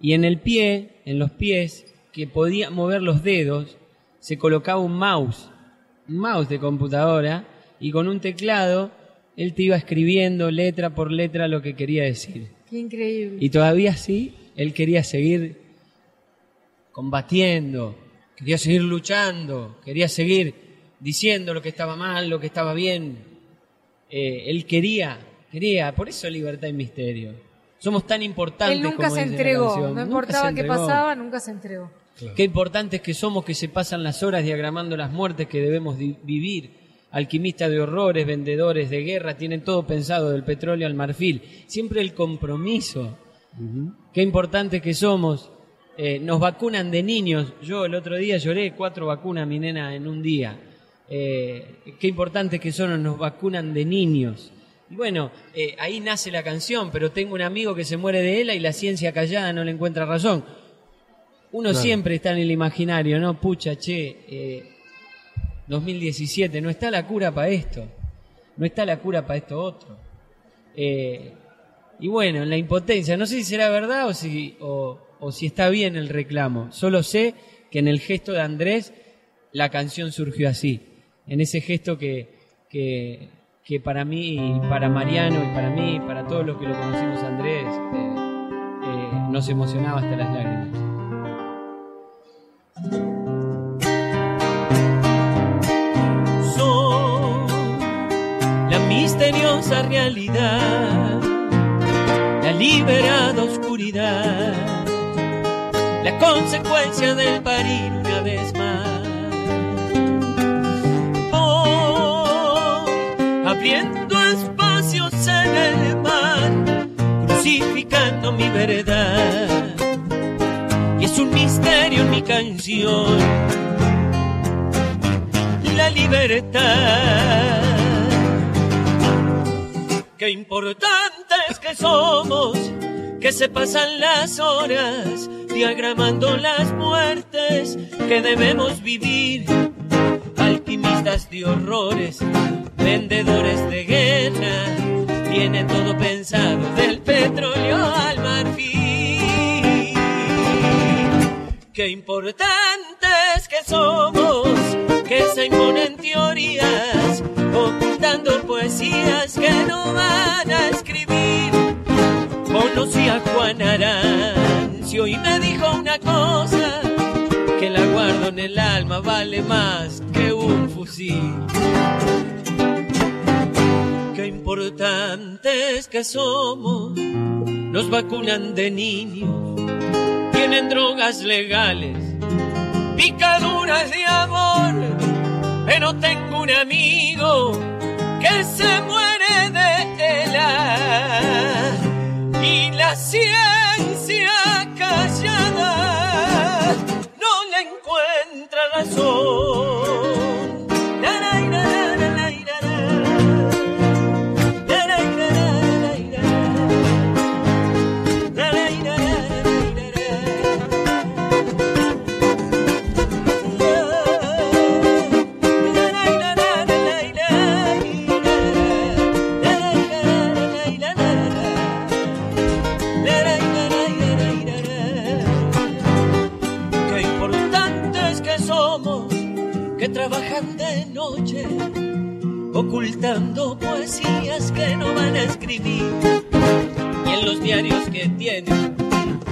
Y en el pie, en los pies, que podía mover los dedos, se colocaba un mouse, un mouse de computadora, y con un teclado él te iba escribiendo letra por letra lo que quería decir.
Qué increíble.
Y todavía sí, él quería seguir combatiendo, quería seguir luchando, quería seguir diciendo lo que estaba mal, lo que estaba bien. Eh, él quería, quería, por eso libertad y misterio. Somos tan importantes.
Él nunca
como
se entregó. No
Nunca
importaba qué pasaba, nunca se entregó.
Qué importantes que somos que se pasan las horas diagramando las muertes que debemos vivir. Alquimistas de horrores, vendedores de guerra, tienen todo pensado, del petróleo al marfil. Siempre el compromiso. Qué importantes que somos Eh, nos vacunan de niños. Yo el otro día lloré cuatro vacunas mi nena en un día. Eh, qué importante que son, nos vacunan de niños. Y bueno, eh, ahí nace la canción, pero tengo un amigo que se muere de ELA y la ciencia callada no le encuentra razón. Uno
Claro.
siempre está en el imaginario, ¿no? Pucha, che, 2017, no está la cura para esto, no está la cura para esto otro. Eh, y bueno, en la impotencia, no sé si será verdad o si, o, si está bien el reclamo. Solo sé que en el gesto de Andrés la canción surgió así. En ese gesto que, para mí, y para Mariano y para mí, para todos los que lo conocimos Andrés, eh, eh, nos emocionaba hasta las lágrimas. Misteriosa realidad, la liberada oscuridad, la consecuencia del parir una vez más. Voy abriendo espacios en el mar, crucificando mi verdad. Y es un misterio en mi canción la libertad. Qué importantes que somos, que se pasan las horas diagramando las muertes que debemos vivir. Alquimistas de horrores, vendedores de guerra, tienen todo pensado del petróleo al marfil. Qué importantes que somos, que se imponen teorías, ocultando poesías que no van a escribir. Conocí a Juan Arancio y me dijo una cosa, que la guardo en el alma vale más que un fusil. Qué importantes que somos, nos vacunan de niños, tienen drogas legales, picaduras de amor, pero tengo un amigo que se muere de ELA y la ciencia callada no le encuentra razón. Trabajan de noche, ocultando poesías que no van a escribir. Y en los diarios que tienen,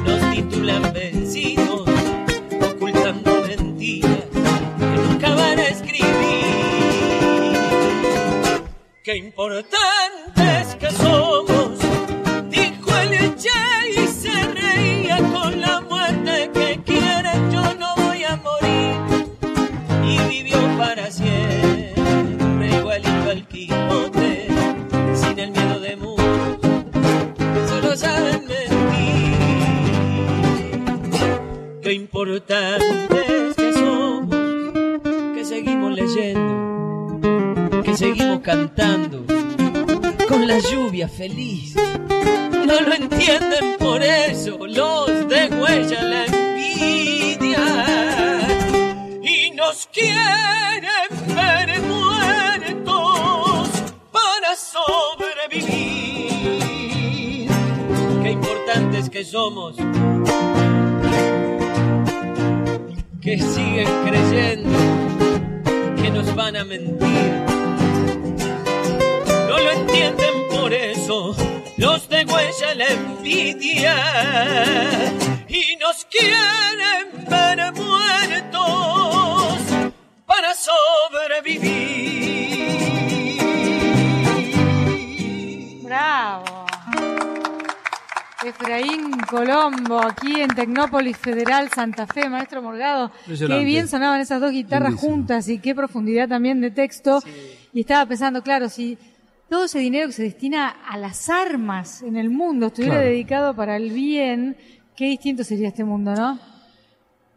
nos titulan vencidos, ocultando mentiras que nunca van a escribir. Qué importantes que somos, siempre, igualito al Quijote, sin el miedo de muchos, solo saben mentir. Qué importantes que somos, que seguimos leyendo, que seguimos cantando, con la lluvia feliz. No lo entienden por eso, los de huella la envidia. Que somos, que siguen creyendo que nos van a mentir. No lo entienden por eso los de huella la envidia y nos quieren ver muertos para sobrevivir.
Bravo. Efraín Colombo, aquí en Tecnópolis Federal Santa Fe, maestro Morgado. Qué bien sonaban esas dos guitarras juntas y qué profundidad también de texto. Y estaba pensando, claro, si todo ese dinero que se destina a las armas en el mundo estuviera
Claro.
dedicado para el bien, qué distinto sería este mundo, ¿no?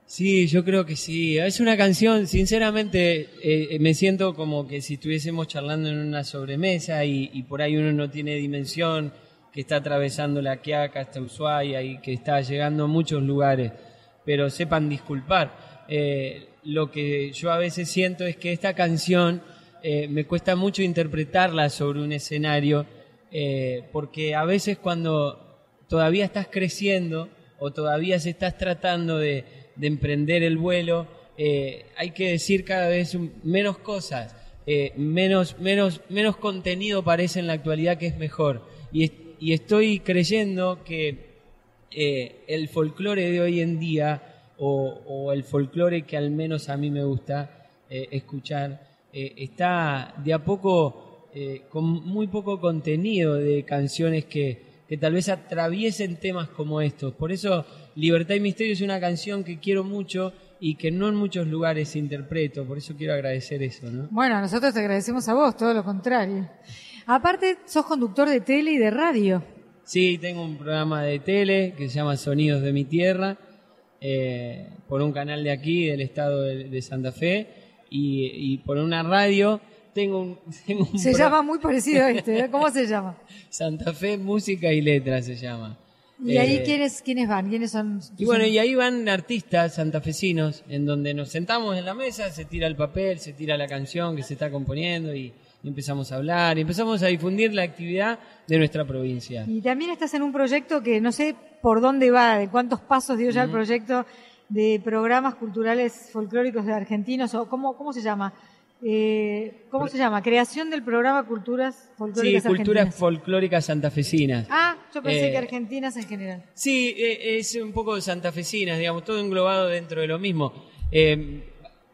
Sí, yo creo que sí. Es una canción, sinceramente, eh, me siento como que si estuviésemos charlando en una sobremesa y, y por ahí uno no tiene dimensión, que está atravesando la Quiaca hasta Ushuaia y que está llegando a muchos lugares. Pero sepan disculpar. Eh, lo que yo a veces siento es que esta canción eh, me cuesta mucho interpretarla sobre un escenario, eh, porque a veces cuando todavía estás creciendo o todavía se estás tratando de, de emprender el vuelo, hay que decir cada vez menos cosas, menos, menos, menos contenido parece en la actualidad que es mejor. Y, y estoy creyendo que eh, el folclore de hoy en día, o, el folclore que al menos a mí me gusta eh, escuchar, eh, está de a poco con muy poco contenido de canciones que, que tal vez atraviesen temas como estos. Por eso Libertad y Misterio es una canción que quiero mucho y que no en muchos lugares interpreto. Por eso quiero agradecer eso, ¿no?
Bueno, nosotros te agradecemos a vos, todo lo contrario. Aparte, sos conductor de tele y de radio.
Sí, tengo un programa de tele que se llama Sonidos de mi Tierra, eh, por un canal de aquí, del estado de, de Santa Fe, y, y por una radio. Tengo un, tengo un
Se
pro-
llama muy parecido a este, ¿eh? ¿cómo se llama?
Santa Fe Música y Letra se llama.
Y ahí,
Eh,
¿quiénes, ¿quiénes van? ¿Quiénes son?
Y bueno, y ahí van artistas santafesinos, en donde nos sentamos en la mesa, se tira el papel, se tira la canción que se está componiendo y, y empezamos a hablar, y empezamos a difundir la actividad de nuestra provincia.
Y también estás en un proyecto que no sé por dónde va, de cuántos pasos dio ya el proyecto de programas culturales folclóricos de argentinos, o cómo, cómo se llama. Eh, ¿Cómo se llama? Creación del programa Culturas
Sí,
Folclóricas
culturas
Argentinas.
folclóricas santafesinas.
Ah, yo pensé
Eh,
que argentinas en general.
Sí, eh, es un poco santafesinas, digamos, todo englobado dentro de lo mismo. Eh,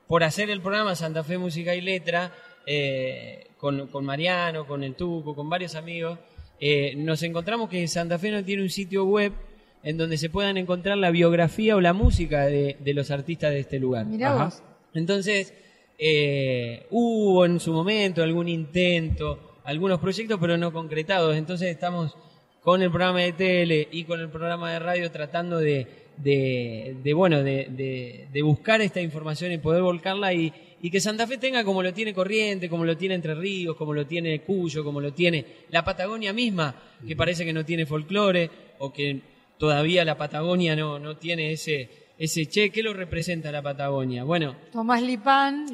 por hacer el programa Santa Fe Música y Letra, eh, con, con Mariano, con el Tuco, con varios amigos, eh, nos encontramos que Santa Fe no tiene un sitio web en donde se puedan encontrar la biografía o la música de, de los artistas de este lugar.
Mirá vos.
Entonces, eh, hubo en su momento algún intento, algunos proyectos, pero no concretados. Entonces estamos con el programa de tele y con el programa de radio tratando de, de, de, bueno, de, de- de buscar esta información y poder volcarla y, y que Santa Fe tenga como lo tiene Corriente, como lo tiene Entre Ríos, como lo tiene Cuyo, como lo tiene la Patagonia misma, que parece que no tiene folclore o que todavía la Patagonia no, no tiene ese, ese che. ¿Qué lo representa la Patagonia? Bueno,
Tomás Lipán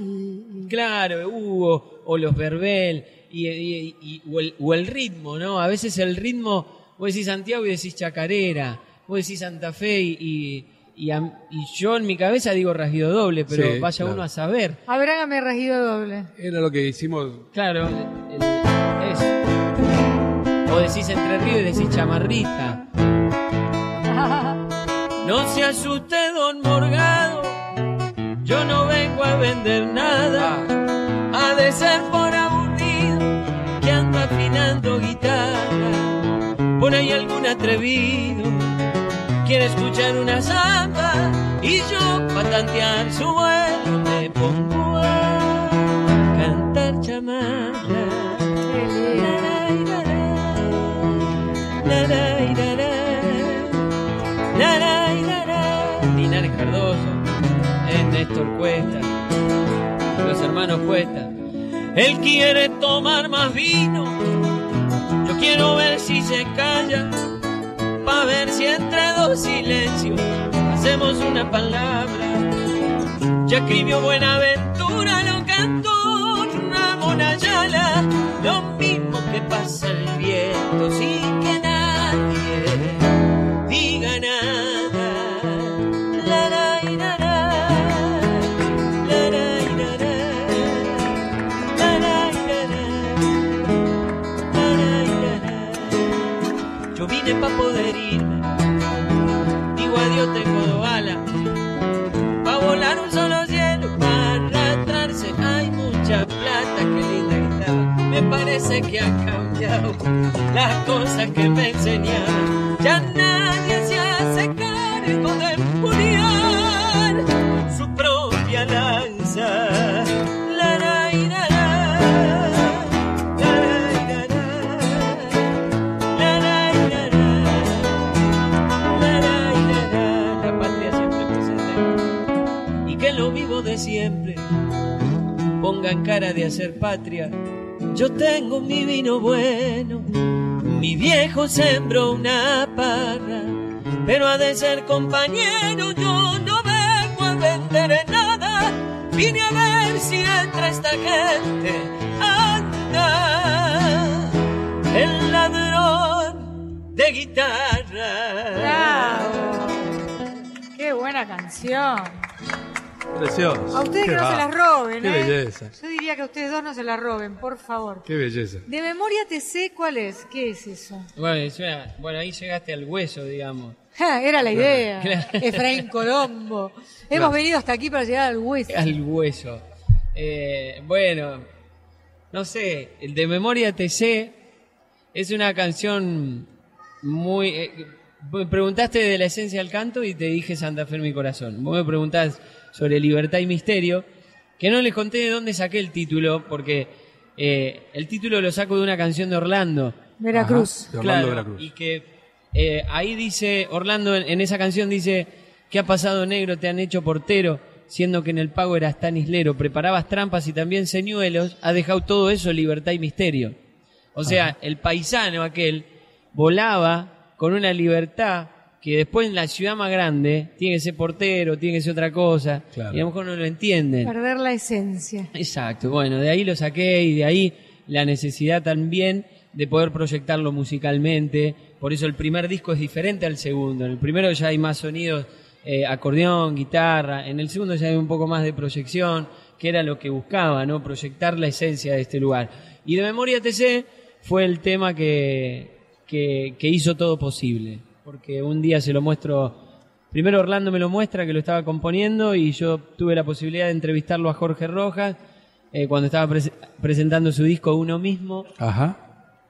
y,
Claro, Hugo o los Verbel y, y- y- o, el, o el ritmo, ¿no? A veces el ritmo, vos decís Santiago y decís Chacarera, vos decís Santa Fe y, y, y a- y yo en mi cabeza digo rasguido doble, pero
Sí,
vaya
claro.
uno a saber.
A ver, hágame regido doble.
Era lo que hicimos.
Claro, el- el- es. O decís Entre Ríos y decís Chamarrita. No se asuste, don Morgado, yo no vengo a vender nada. Ha de ser por aburrido que ando afinando guitarra. Por ahí algún atrevido quiere escuchar una samba y yo pa' tantear su vuelo me pongo a cantar chamarra. Linares Cardoso, eh, Néstor Cuesta, los hermanos Cuesta. Él quiere tomar más vino, yo quiero ver si se calla, si entre dos silencios hacemos una palabra. Ya escribió Buenaventura, lo cantó Ramón Ayala, lo mismo que pasa el viento sin que ha cambiado las cosas que me enseñaron. Ya nadie se hace cargo de empuñar su propia lanza. La, la, y, la, la. La, la, y, y, y, patria siempre presente. que en lo vivo de siempre pongan cara de hacer patria. Yo tengo mi vino bueno, mi viejo sembró una parra, pero ha de ser compañero, yo no vengo a vender nada, vine a ver si entra esta gente, anda, el ladrón de guitarra.
¡Bravo! ¡Qué buena canción!
Precioso.
A ustedes
Qué
que no se las roben,
Qué
¿eh?
belleza.
Yo diría que a ustedes dos no se las roben, por favor.
Qué belleza.
De memoria te sé cuál es. ¿Qué es eso?
Bueno, es una- bueno, ahí llegaste al hueso, digamos.
Ja, Era la idea.
Claro.
Efraín Colombo. Hemos
Claro.
venido hasta aquí para llegar al hueso.
Al hueso. Eh, bueno, no sé, el de Memoria TC es una canción muy... eh, preguntaste de la esencia del canto y te dije Santa Fe en mi corazón. Vos me preguntás sobre libertad y misterio, que no les conté de dónde saqué el título, porque eh, el título lo saco de una canción de Orlando.
Veracruz.
Ajá, de Orlando
Claro,
Veracruz.
Y que eh, ahí dice, Orlando en, en esa canción dice, ¿qué ha pasado negro? Te han hecho portero, siendo que en el pago eras tan islero, preparabas trampas y también señuelos, ha dejado todo eso libertad y misterio. O sea, el paisano aquel volaba con una libertad que después en la ciudad más grande tiene que ser portero, tiene que ser otra cosa,
Claro.
y a lo mejor no lo entienden.
Perder la esencia.
Exacto, bueno, de ahí lo saqué y de ahí la necesidad también de poder proyectarlo musicalmente. Por eso el primer disco es diferente al segundo. En el primero ya hay más sonidos, eh, acordeón, guitarra. En el segundo ya hay un poco más de proyección, que era lo que buscaba, ¿no? Proyectar la esencia de este lugar. Y de Memoria TC fue el tema que, que, que hizo todo posible. Porque un día se lo muestro Primero Orlando me lo muestra que lo estaba componiendo y yo tuve la posibilidad de entrevistarlo a Jorge Rojas eh, cuando estaba pres- presentando su disco Uno mismo
Ajá.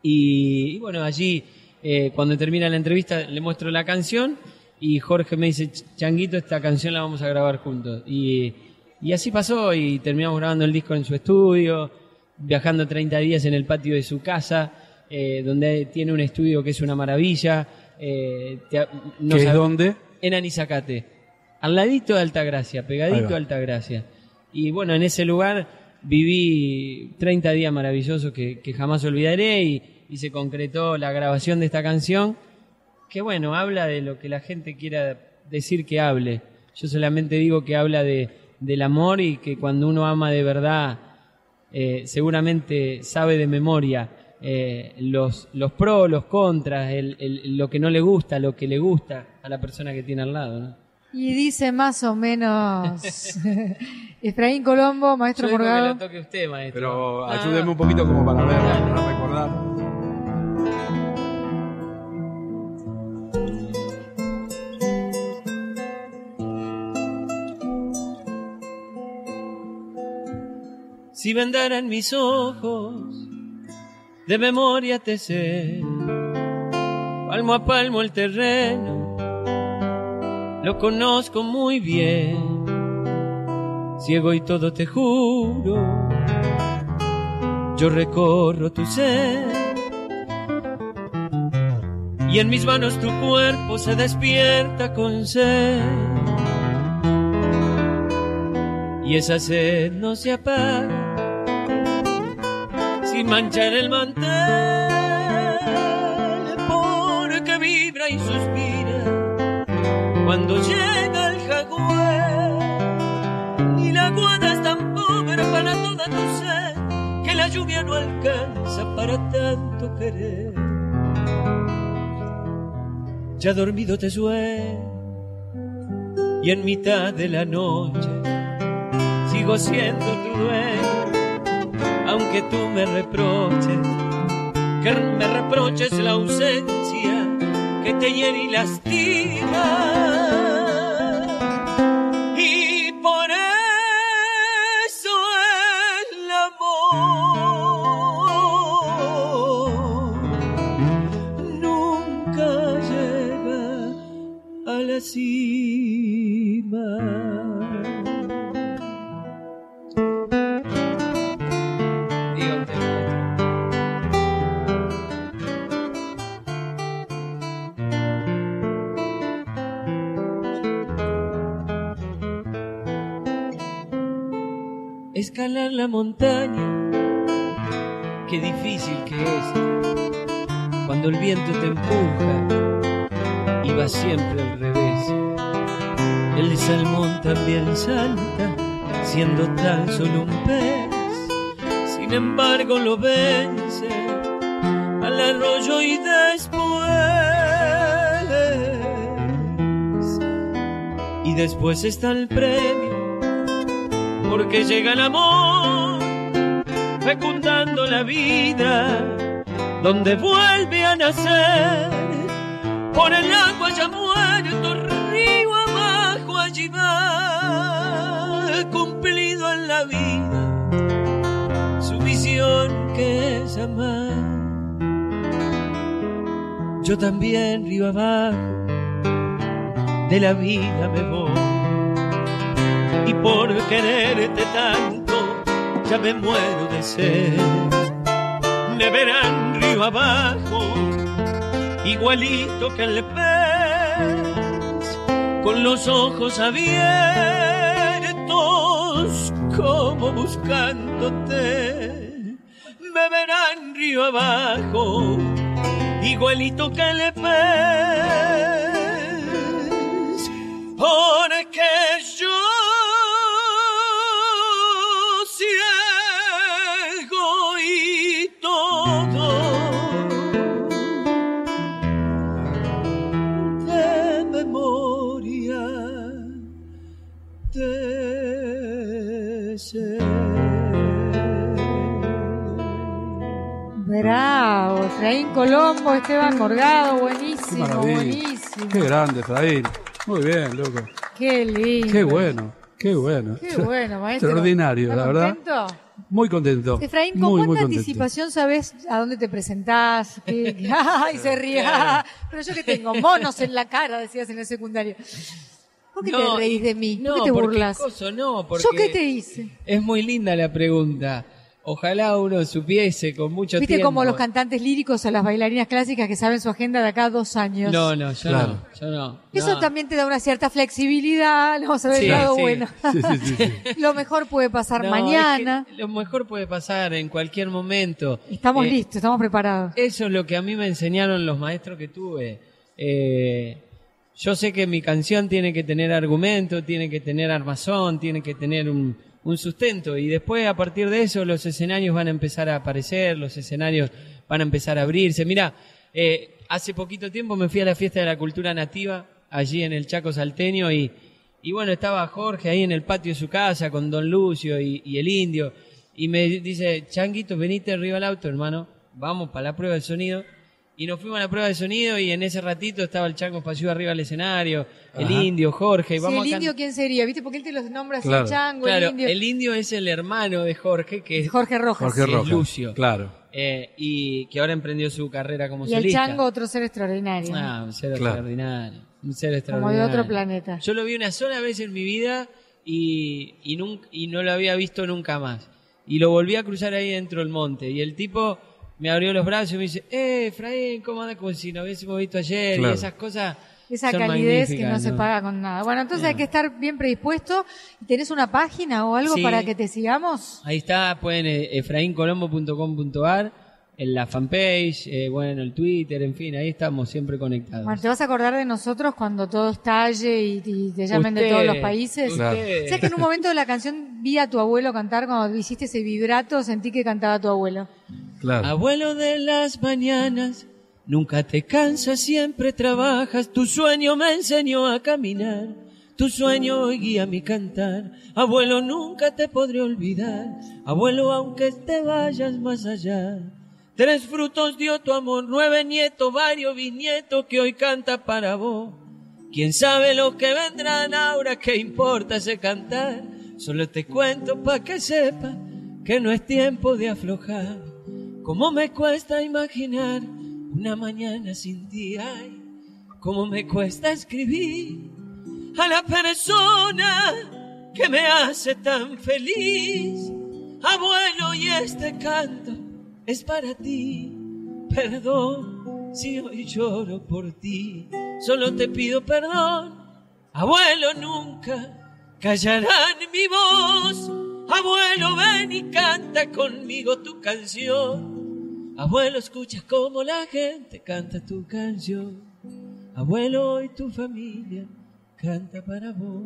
y, y bueno, allí eh, cuando termina la entrevista le muestro la canción y Jorge me dice, "Ch- Changuito, esta canción la vamos a grabar juntos. Y, y así pasó y terminamos grabando el disco en su estudio, viajando 30 días en el patio de su casa, eh, donde tiene un estudio que es una maravilla. eh, te- no
¿Qué es dónde?
en Anizacate, al ladito de Altagracia, pegadito a Altagracia. Y bueno, en ese lugar viví 30 días maravillosos que, que jamás olvidaré y, y se concretó la grabación de esta canción, que bueno, habla de lo que la gente quiera decir que hable. Yo solamente digo que habla de, del amor y que cuando uno ama de verdad, eh, seguramente sabe de memoria eh, los, los pros, los contras, el- el- lo que no le gusta, lo que le gusta a la persona que tiene al lado. ¿no?
Y dice más o menos Efraín Colombo, maestro
Yo digo que
Morgado.
lo toque usted, maestro.
Pero
Ah,
ayúdeme un poquito como para ver, para recordar.
Si vendaran mis ojos, de memoria te sé, palmo a palmo el terreno, lo conozco muy bien, ciego y todo te juro, yo recorro tu ser, y en mis manos tu cuerpo se despierta con sed. Y esa sed no se apaga sin manchar el mantel porque vibra y suspira cuando llega el jaguar. Y la guada es tan pobre para toda tu sed que la lluvia no alcanza para tanto querer. Ya dormido te sueño y en mitad de la noche sigo siendo tu dueño, aunque tú me reproches, que me reproches la ausencia que te hiere y lastima. Y por eso el amor nunca llega a la cima. Escalar la montaña. Qué difícil que es cuando el viento te empuja y va siempre al revés. El salmón también salta, siendo tan solo un pez. Sin embargo lo vence al arroyo y después. Y después está el premio, porque llega el amor, fecundando la vida, donde vuelve a nacer. Por el agua ya muerto, río abajo allí va, cumplido en la vida, su misión que es amar. Yo también río abajo de la vida me voy. Quererte tanto ya me muero de sed. Me verán río abajo, igualito que el pez, con los ojos abiertos como buscándote. Me verán río abajo, igualito que el pez porque
Bravo, Efraín Colombo, Esteban Morgado,
Qué
buenísimo,
maravilla.
buenísimo.
Qué grande, Efraín. Muy bien, loco.
Qué lindo.
Qué bueno, qué bueno.
Qué bueno, maestro.
Extraordinario,
¿Estás
la verdad.
contento?
Muy contento.
Efraín, ¿con
muy,
cuánta anticipación sabes a dónde te presentás? ¿Qué- qué- Ay, se ríe. Pero yo que tengo monos en la cara, decías en el secundario. ¿Por qué
No,
te reís de mí?
No,
¿Por qué te burlas?
coso, no, porque
¿Yo qué te hice?
Es muy linda la pregunta. Ojalá uno supiese con mucho
Viste
tiempo.
como los cantantes líricos o las bailarinas clásicas que saben su agenda de acá a dos años.
No, no, yo
Claro.
no, yo no.
Eso
no.
también te da una cierta flexibilidad, le vamos a ver
Sí,
el lado
sí.
bueno.
Sí, sí, sí, sí.
Lo mejor puede pasar
No,
mañana.
es que lo mejor puede pasar en cualquier momento.
Estamos
Eh,
listos, estamos preparados.
Eso es lo que a mí me enseñaron los maestros que tuve. Eh, yo sé que mi canción tiene que tener argumento, tiene que tener armazón, tiene que tener un, un sustento. Y después, a partir de eso, los escenarios van a empezar a aparecer, los escenarios van a empezar a abrirse. Mira, eh, hace poquito tiempo me fui a la fiesta de la cultura nativa, allí en el Chaco Salteño, y, y bueno, estaba Jorge ahí en el patio de su casa con Don Lucio y, y el indio. Y me dice, Changuito, venite arriba al auto, hermano. Vamos para la prueba de sonido. Y nos fuimos a la prueba de sonido y en ese ratito estaba el Chango Espacio arriba del escenario, el indio, Jorge. y
Sí,
vamos
el
a can-
indio, ¿quién sería? ¿Viste? Porque él te los nombra así,
Claro.
Chango,
Claro,
el indio.
el indio es el hermano de Jorge, que es
Jorge Rojas.
Jorge
Sí,
Rojas.
Lucio.
Claro.
eh, y que ahora emprendió su carrera como
y el. Chango, otro ser extraordinario.
Ah, un ser
Claro.
extraordinario. Un ser
como de
extraordinario.
otro planeta.
Yo lo vi una sola vez en mi vida y, y, nunca, y no lo había visto nunca más. Y lo volví a cruzar ahí dentro del monte. Y el tipo me abrió los brazos y me dice, eh, Efraín, ¿cómo andas? Como si nos hubiésemos visto ayer.
Claro.
Y esas cosas.
Esa
son
calidez que no se paga con nada. Bueno, entonces hay que estar bien predispuesto. ¿Tenés una página o algo
Sí.
para que te sigamos?
Ahí está, pueden eh, efraincolombo.com.ar, en la fanpage, eh, bueno, el Twitter, en fin, ahí estamos siempre conectados.
Bueno, ¿te vas a acordar de nosotros cuando todo estalle y, y te llamen de todos los países?
Claro.
¿Sabes que en un momento de la canción vi a tu abuelo cantar cuando hiciste ese vibrato? Sentí que cantaba tu abuelo.
Abuelo de las mañanas, nunca te cansas, siempre trabajas. Tu sueño me enseñó a caminar. Tu sueño hoy guía mi cantar. Abuelo, nunca te podré olvidar. Abuelo, aunque te vayas más allá. Tres frutos dio tu amor, nueve nietos, varios bisnietos que hoy canta para vos. Quién sabe lo que vendrán ahora, qué importa ese cantar. Solo te cuento pa' que sepa que no es tiempo de aflojar. Cómo me cuesta imaginar una mañana sin ti, ay, cómo me cuesta escribir a la persona que me hace tan feliz. Abuelo, y este canto es para ti. Perdón si hoy lloro por ti. Solo te pido perdón. Abuelo, nunca callarán mi voz. Abuelo, ven y canta conmigo tu canción. Abuelo, escucha cómo la gente canta tu canción. Abuelo, hoy tu familia canta para vos.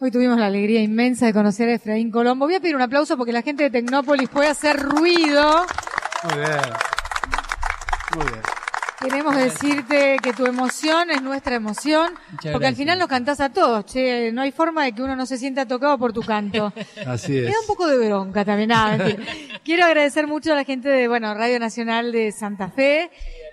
Hoy tuvimos la alegría inmensa de conocer a Efraín Colombo. Voy a pedir un aplauso porque la gente de Tecnópolis puede hacer ruido.
Muy bien. Muy bien.
Queremos decirte que tu emoción es nuestra emoción, porque al final nos cantás a todos, che, no hay forma de que uno no se sienta tocado por tu canto.
Así
Me
es.
da un poco de bronca también, nada. Quiero agradecer mucho a la gente de, bueno, Radio Nacional de Santa Fe,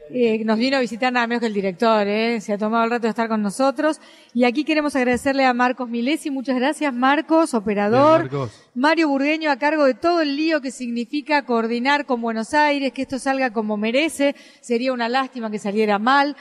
eh, nos vino a visitar nada menos que el director, eh, se ha tomado el rato de estar con nosotros. Y aquí queremos agradecerle a Marcos Milesi, muchas gracias Marcos, operador.
Bien, Marcos.
Mario Burgueño a cargo de todo el lío que significa coordinar con Buenos Aires, que esto salga como merece, sería una lástima que saliera mal.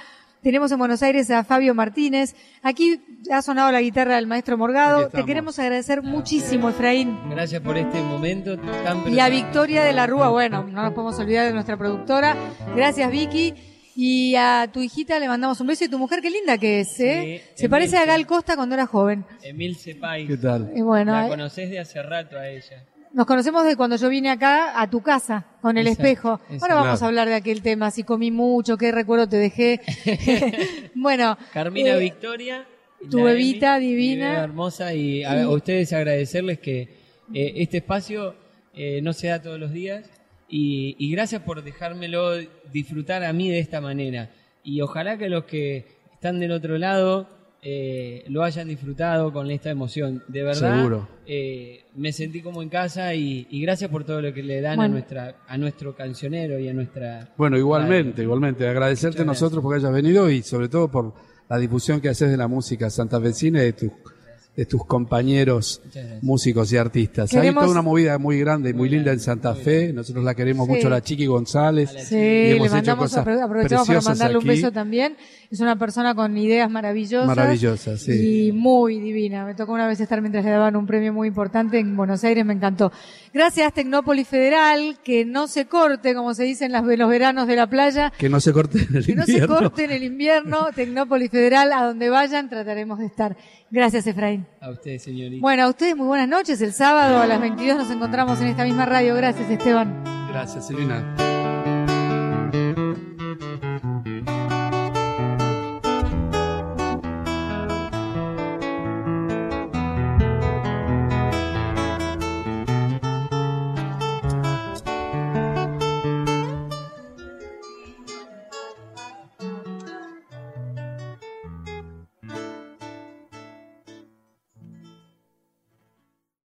Tenemos en Buenos Aires a Fabio Martínez. Aquí ha sonado la guitarra del maestro Morgado. Te queremos agradecer muchísimo, Efraín.
Gracias por este momento tan
Y a Victoria de la Rúa, bueno, no nos podemos olvidar de nuestra productora. Gracias, Vicky. Y a tu hijita le mandamos un beso y tu mujer, qué linda que es, ¿eh?
Sí,
Se parece a. Gal Costa cuando era joven.
Emil Cepay.
¿Qué tal?
Y bueno,
La
eh,
conoces de hace rato a ella.
Nos conocemos de cuando yo vine acá a tu casa con el
Exacto,
espejo.
exacto.
Ahora vamos
Claro.
a hablar de aquel tema, si comí mucho, qué recuerdo te dejé. bueno,
Carmina
eh,
Victoria.
tu bebita
Emi, mi
divina.
hermosa y a, a ustedes agradecerles que eh, este espacio eh, no se da todos los días y, y gracias por dejármelo disfrutar a mí de esta manera y ojalá que los que están del otro lado eh, lo hayan disfrutado con esta emoción. De verdad,
Seguro.
eh, me sentí como en casa y, y gracias por todo lo que le dan a, nuestra, a nuestro cancionero y a nuestra...
Bueno, igualmente, igualmente. Agradecerte a nosotros porque hayas venido y sobre todo por la difusión que haces de la música santafesina y de tus, de tus compañeros músicos y artistas.
Queremos-
Hay toda una movida muy grande y muy linda en Santa Fe. Nosotros la queremos
Sí.
mucho, la Chiqui González.
Sí,
Y
le
hemos hecho
mandamos,
cosas
apro- aprovechamos para mandarle un beso también. Es una persona con ideas maravillosas.
Maravillosas, sí.
Y muy divina. Me tocó una vez estar mientras le daban un premio muy importante en Buenos Aires, me encantó. Gracias Tecnópolis Federal, que no se corte, como se dice en las- los veranos de la playa.
Que no se corte en el
Que no se
invierno.
corte en el invierno, Tecnópolis Federal, a donde vayan, trataremos de estar. Gracias, Efraín.
A ustedes, señorita.
Bueno, a ustedes muy buenas noches. El sábado a las 22 nos encontramos en esta misma radio. Gracias, Esteban.
Gracias, Silvina.